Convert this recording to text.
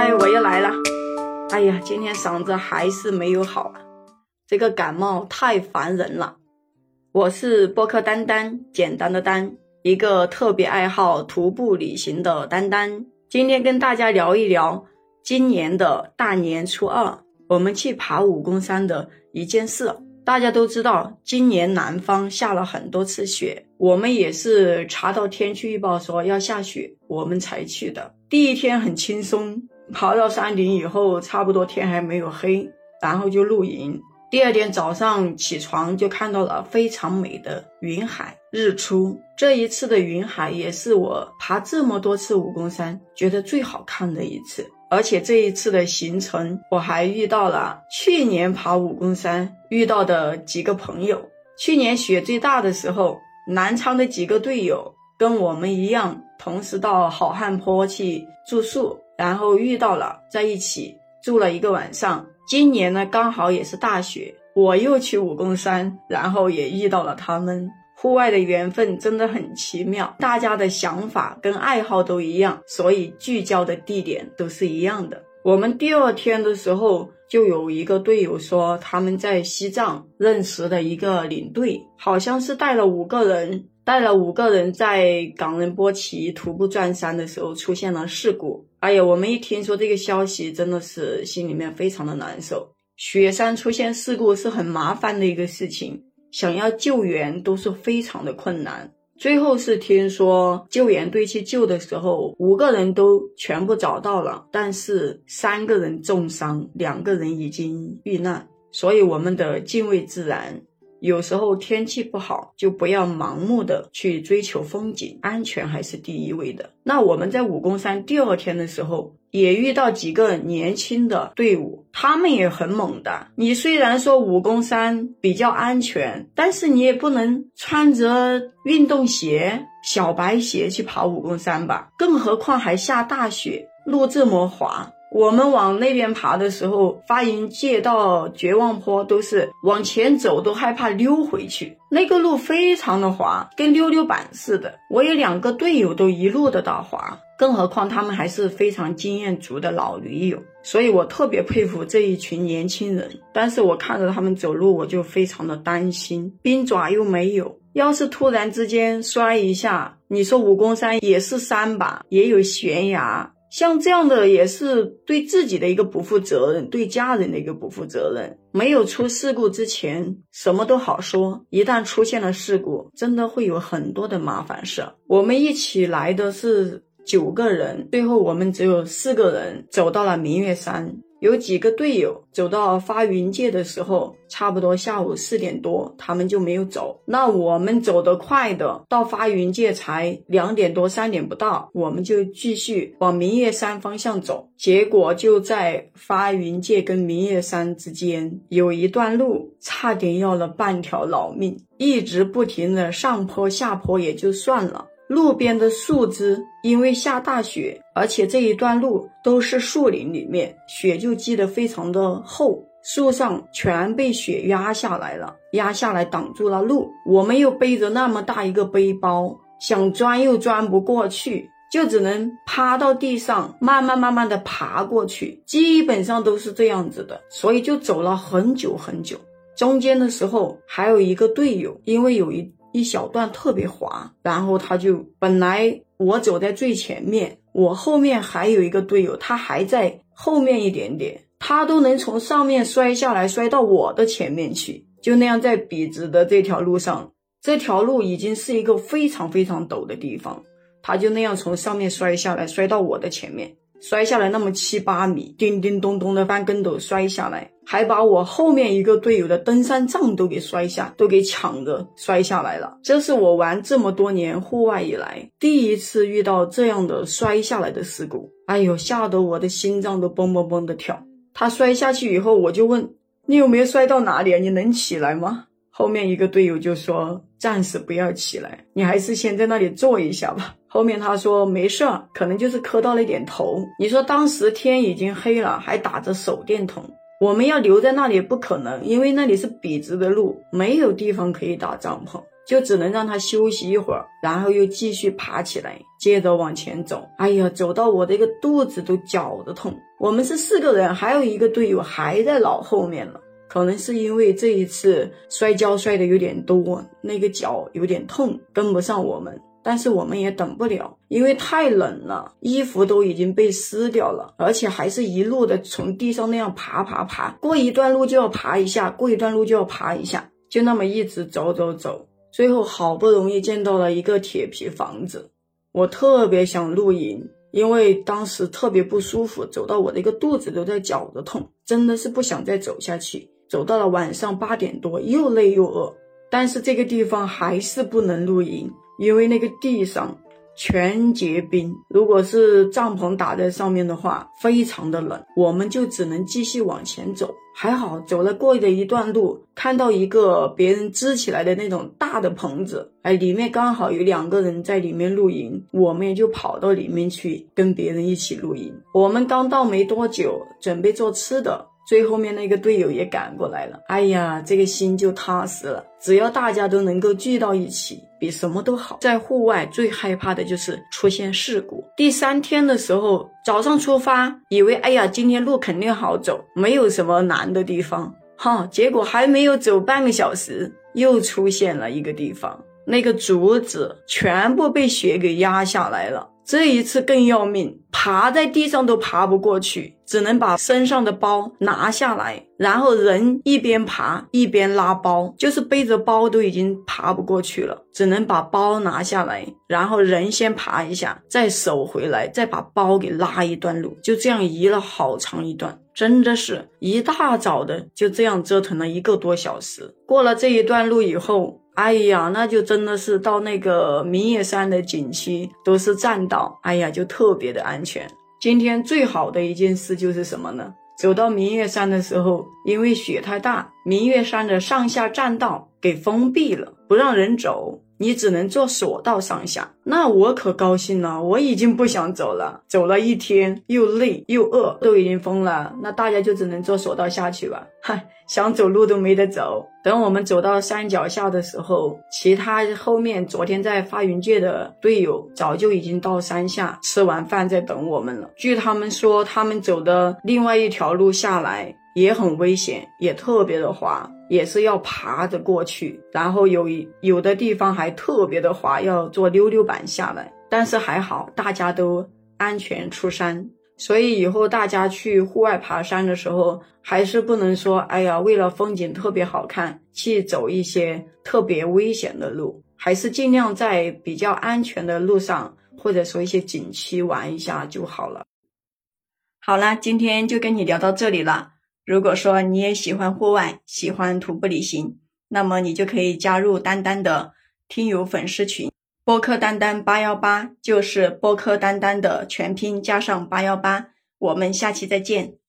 哎，我又来了。哎呀，今天嗓子还是没有好啊，这个感冒太烦人了。我是播客丹丹，简单的丹，一个特别爱好徒步旅行的丹丹。今天跟大家聊一聊今年的大年初二，我们去爬武功山的一件事。大家都知道，今年南方下了很多次雪，我们也是查到天气预报说要下雪，我们才去的。第一天很轻松。爬到山顶以后，差不多天还没有黑，然后就露营。第二天早上起床就看到了非常美的云海日出。这一次的云海也是我爬这么多次武功山觉得最好看的一次。而且这一次的行程，我还遇到了去年爬武功山遇到的几个朋友。去年雪最大的时候，南昌的几个队友跟我们一样，同时到好汉坡去住宿。然后遇到了，在一起住了一个晚上。今年呢，刚好也是大雪，我又去武功山，然后也遇到了他们。户外的缘分真的很奇妙，大家的想法跟爱好都一样，所以聚焦的地点都是一样的。我们第二天的时候，就有一个队友说他们在西藏认识的一个领队，好像是带了五个人。带了五个人在冈仁波齐徒步转山的时候出现了事故。哎呀，我们一听说这个消息，真的是心里面非常的难受。雪山出现事故是很麻烦的一个事情，想要救援都是非常的困难。最后是听说救援队去救的时候，五个人都全部找到了，但是三个人重伤，两个人已经遇难。所以我们的敬畏自然。有时候天气不好，就不要盲目的去追求风景，安全还是第一位的。那我们在武功山第二天的时候，也遇到几个年轻的队伍，他们也很猛的。你虽然说武功山比较安全，但是你也不能穿着运动鞋、小白鞋去爬武功山吧？更何况还下大雪，路这么滑。我们往那边爬的时候，发云界到绝望坡都是往前走，都害怕溜回去。那个路非常的滑，跟溜溜板似的。我有两个队友都一路的打滑，更何况他们还是非常经验足的老驴友，所以我特别佩服这一群年轻人。但是我看着他们走路，我就非常的担心，冰爪又没有，要是突然之间摔一下，你说武功山也是山吧，也有悬崖。像这样的也是对自己的一个不负责任，对家人的一个不负责任。没有出事故之前，什么都好说；一旦出现了事故，真的会有很多的麻烦事。我们一起来的是九个人，最后我们只有四个人走到了明月山。有几个队友走到发云界的时候，差不多下午四点多，他们就没有走。那我们走得快的，到发云界才两点多、三点不到，我们就继续往明月山方向走。结果就在发云界跟明月山之间有一段路，差点要了半条老命，一直不停的上坡下坡也就算了。路边的树枝因为下大雪，而且这一段路都是树林里面，雪就积得非常的厚，树上全被雪压下来了，压下来挡住了路。我们又背着那么大一个背包，想钻又钻不过去，就只能趴到地上，慢慢慢慢的爬过去，基本上都是这样子的，所以就走了很久很久。中间的时候还有一个队友，因为有一。一小段特别滑，然后他就本来我走在最前面，我后面还有一个队友，他还在后面一点点，他都能从上面摔下来，摔到我的前面去，就那样在笔直的这条路上，这条路已经是一个非常非常陡的地方，他就那样从上面摔下来，摔到我的前面。摔下来那么七八米，叮叮咚咚的翻跟斗摔下来，还把我后面一个队友的登山杖都给摔下，都给抢着摔下来了。这是我玩这么多年户外以来第一次遇到这样的摔下来的事故。哎呦，吓得我的心脏都嘣嘣嘣的跳。他摔下去以后，我就问你有没有摔到哪里啊？你能起来吗？后面一个队友就说暂时不要起来，你还是先在那里坐一下吧。后面他说没事儿，可能就是磕到了一点头。你说当时天已经黑了，还打着手电筒，我们要留在那里不可能，因为那里是笔直的路，没有地方可以打帐篷。就只能让他休息一会儿，然后又继续爬起来，接着往前走。哎呀，走到我的一个肚子都绞得痛。我们是四个人，还有一个队友还在老后面了。可能是因为这一次摔跤摔的有点多，那个脚有点痛，跟不上我们。但是我们也等不了，因为太冷了，衣服都已经被撕掉了，而且还是一路的从地上那样爬爬爬，过一段路就要爬一下，过一段路就要爬一下，就那么一直走走走，最后好不容易见到了一个铁皮房子，我特别想露营，因为当时特别不舒服，走到我的一个肚子都在绞着痛，真的是不想再走下去。走到了晚上八点多，又累又饿，但是这个地方还是不能露营。因为那个地上全结冰，如果是帐篷打在上面的话，非常的冷，我们就只能继续往前走。还好走了过的一段路，看到一个别人支起来的那种大的棚子，哎，里面刚好有两个人在里面露营，我们也就跑到里面去跟别人一起露营。我们刚到没多久，准备做吃的。最后面那个队友也赶过来了，哎呀，这个心就踏实了。只要大家都能够聚到一起，比什么都好。在户外最害怕的就是出现事故。第三天的时候，早上出发，以为哎呀，今天路肯定好走，没有什么难的地方，哈。结果还没有走半个小时，又出现了一个地方，那个竹子全部被雪给压下来了。这一次更要命，爬在地上都爬不过去，只能把身上的包拿下来，然后人一边爬一边拉包，就是背着包都已经爬不过去了，只能把包拿下来，然后人先爬一下，再手回来，再把包给拉一段路，就这样移了好长一段，真的是一大早的就这样折腾了一个多小时。过了这一段路以后。哎呀，那就真的是到那个明月山的景区都是栈道，哎呀，就特别的安全。今天最好的一件事就是什么呢？走到明月山的时候，因为雪太大，明月山的上下栈道给封闭了，不让人走。你只能坐索道上下，那我可高兴了。我已经不想走了，走了一天又累又饿，都已经疯了。那大家就只能坐索道下去吧。嗨，想走路都没得走。等我们走到山脚下的时候，其他后面昨天在发云界的队友早就已经到山下吃完饭在等我们了。据他们说，他们走的另外一条路下来。也很危险，也特别的滑，也是要爬着过去，然后有有的地方还特别的滑，要坐溜溜板下来。但是还好，大家都安全出山，所以以后大家去户外爬山的时候，还是不能说，哎呀，为了风景特别好看，去走一些特别危险的路，还是尽量在比较安全的路上，或者说一些景区玩一下就好了。好了，今天就跟你聊到这里了。如果说你也喜欢户外，喜欢徒步旅行，那么你就可以加入丹丹的听友粉丝群，播客丹丹八幺八，就是播客丹丹的全拼加上八幺八。我们下期再见。